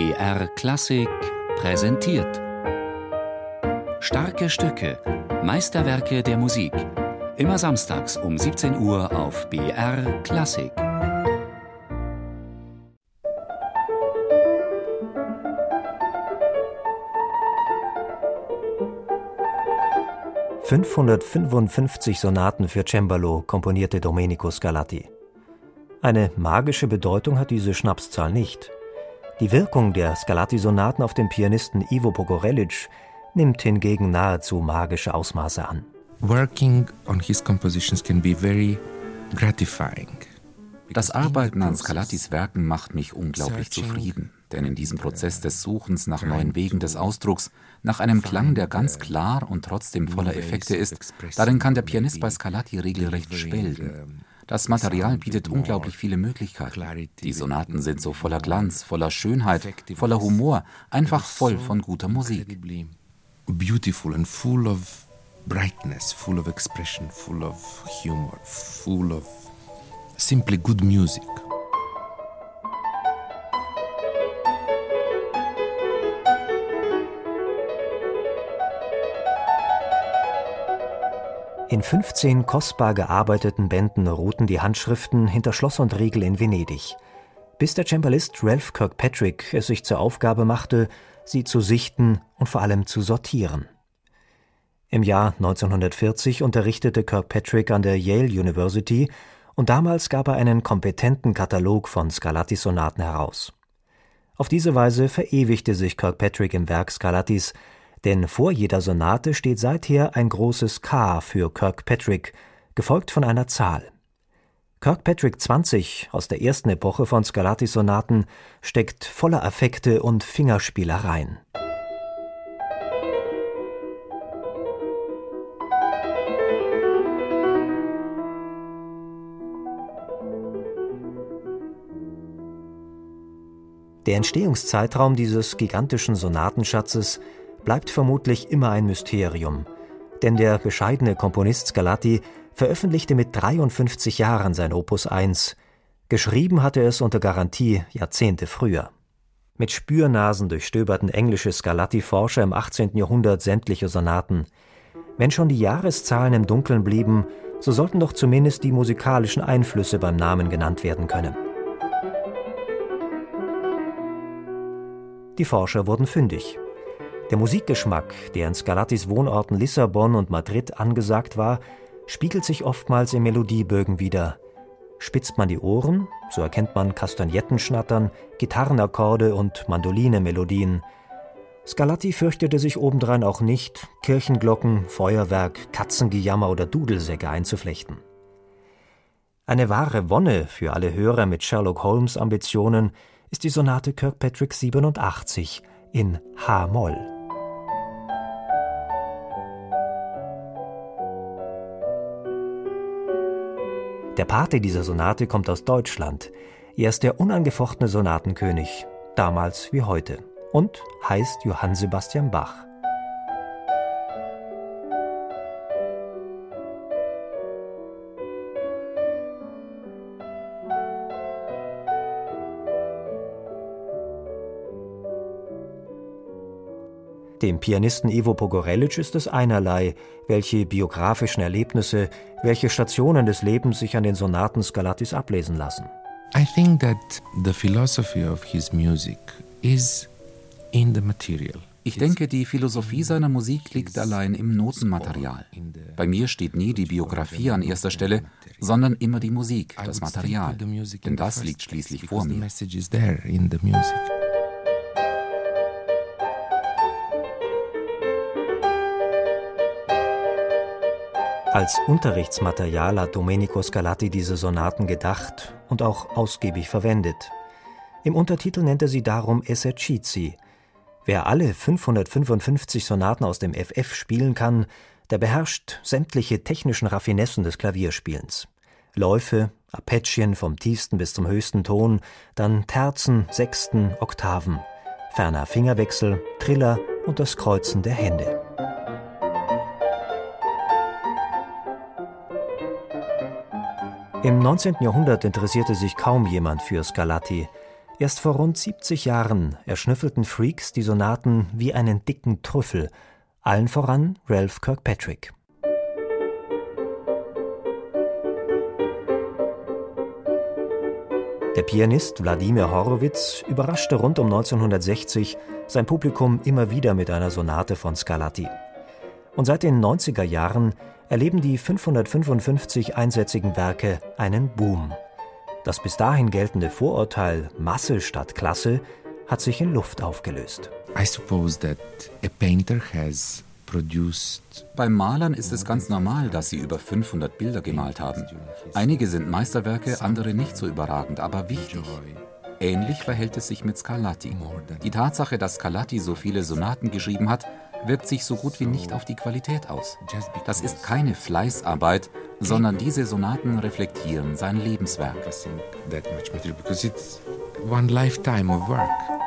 BR Klassik präsentiert. Starke Stücke, Meisterwerke der Musik. Immer samstags um 17 Uhr auf BR Klassik. »555 Sonaten für Cembalo« komponierte Domenico Scarlatti. Eine magische Bedeutung hat diese Schnapszahl nicht. Die Wirkung der Scarlatti-Sonaten auf den Pianisten Ivo Pogorelic nimmt hingegen nahezu magische Ausmaße an. Working on his compositions can be very gratifying. Das Arbeiten an Scarlattis Werken macht mich unglaublich zufrieden, denn in diesem Prozess des Suchens nach neuen Wegen des Ausdrucks, nach einem Klang, der ganz klar und trotzdem voller Effekte ist, darin kann der Pianist bei Scarlatti regelrecht schwelgen. Das Material bietet unglaublich viele Möglichkeiten. Die Sonaten sind so voller Glanz, voller Schönheit, voller Humor, einfach voll von guter Musik. Beautiful and full of brightness, full of expression, full of humor, full of simply good music. In 15 kostbar gearbeiteten Bänden ruhten die Handschriften hinter Schloss und Riegel in Venedig, bis der Cembalist Ralph Kirkpatrick es sich zur Aufgabe machte, sie zu sichten und vor allem zu sortieren. Im Jahr 1940 unterrichtete Kirkpatrick an der Yale University und damals gab er einen kompetenten Katalog von Scarlatti-Sonaten heraus. Auf diese Weise verewigte sich Kirkpatrick im Werk Scarlattis, denn vor jeder Sonate steht seither ein großes K für Kirkpatrick, gefolgt von einer Zahl. Kirkpatrick 20 aus der ersten Epoche von Scarlattis Sonaten steckt voller Affekte und Fingerspielereien. Der Entstehungszeitraum dieses gigantischen Sonatenschatzes bleibt vermutlich immer ein Mysterium, denn der bescheidene Komponist Scarlatti veröffentlichte mit 53 Jahren sein Opus 1. Geschrieben hatte es unter Garantie Jahrzehnte früher. Mit Spürnasen durchstöberten englische Scarlatti-Forscher im 18. Jahrhundert sämtliche Sonaten. Wenn schon die Jahreszahlen im Dunkeln blieben, so sollten doch zumindest die musikalischen Einflüsse beim Namen genannt werden können. Die Forscher wurden fündig. Der Musikgeschmack, der in Scarlattis Wohnorten Lissabon und Madrid angesagt war, spiegelt sich oftmals in Melodiebögen wider. Spitzt man die Ohren, so erkennt man Kastagnettenschnattern, Gitarrenakkorde und Mandolinemelodien. Scarlatti fürchtete sich obendrein auch nicht, Kirchenglocken, Feuerwerk, Katzengejammer oder Dudelsäcke einzuflechten. Eine wahre Wonne für alle Hörer mit Sherlock Holmes Ambitionen ist die Sonate Kirkpatrick 87 in H-Moll. Der Pate dieser Sonate kommt aus Deutschland. Er ist der unangefochtene Sonatenkönig, damals wie heute, und heißt Johann Sebastian Bach. Dem Pianisten Ivo Pogorelic ist es einerlei, welche biografischen Erlebnisse, welche Stationen des Lebens sich an den Sonaten Scarlattis ablesen lassen. I think that the philosophy of his music is in the material. Ich denke, die Philosophie seiner Musik liegt allein im Notenmaterial. Bei mir steht nie die Biografie an erster Stelle, sondern immer die Musik, das Material. Denn das liegt schließlich vor mir. Als Unterrichtsmaterial hat Domenico Scarlatti diese Sonaten gedacht und auch ausgiebig verwendet. Im Untertitel nennt er sie darum Esercizi. Wer alle 555 Sonaten aus dem FF spielen kann, der beherrscht sämtliche technischen Raffinessen des Klavierspielens. Läufe, Arpeggien vom tiefsten bis zum höchsten Ton, dann Terzen, Sechsten, Oktaven, ferner Fingerwechsel, Triller und das Kreuzen der Hände. Im 19. Jahrhundert interessierte sich kaum jemand für Scarlatti. Erst vor rund 70 Jahren erschnüffelten Freaks die Sonaten wie einen dicken Trüffel, allen voran Ralph Kirkpatrick. Der Pianist Wladimir Horowitz überraschte rund um 1960 sein Publikum immer wieder mit einer Sonate von Scarlatti. Und seit den 90er Jahren erleben die 555 einsätzigen Werke einen Boom. Das bis dahin geltende Vorurteil Masse statt Klasse hat sich in Luft aufgelöst. I suppose that a painter has beim Malern ist es ganz normal, dass sie über 500 Bilder gemalt haben. Einige sind Meisterwerke, andere nicht so überragend, aber wichtig. Ähnlich verhält es sich mit Scarlatti. Die Tatsache, dass Scarlatti so viele Sonaten geschrieben hat, wirkt sich so gut wie nicht auf die Qualität aus. Das ist keine Fleißarbeit, sondern diese Sonaten reflektieren sein Lebenswerk. One lifetime of work.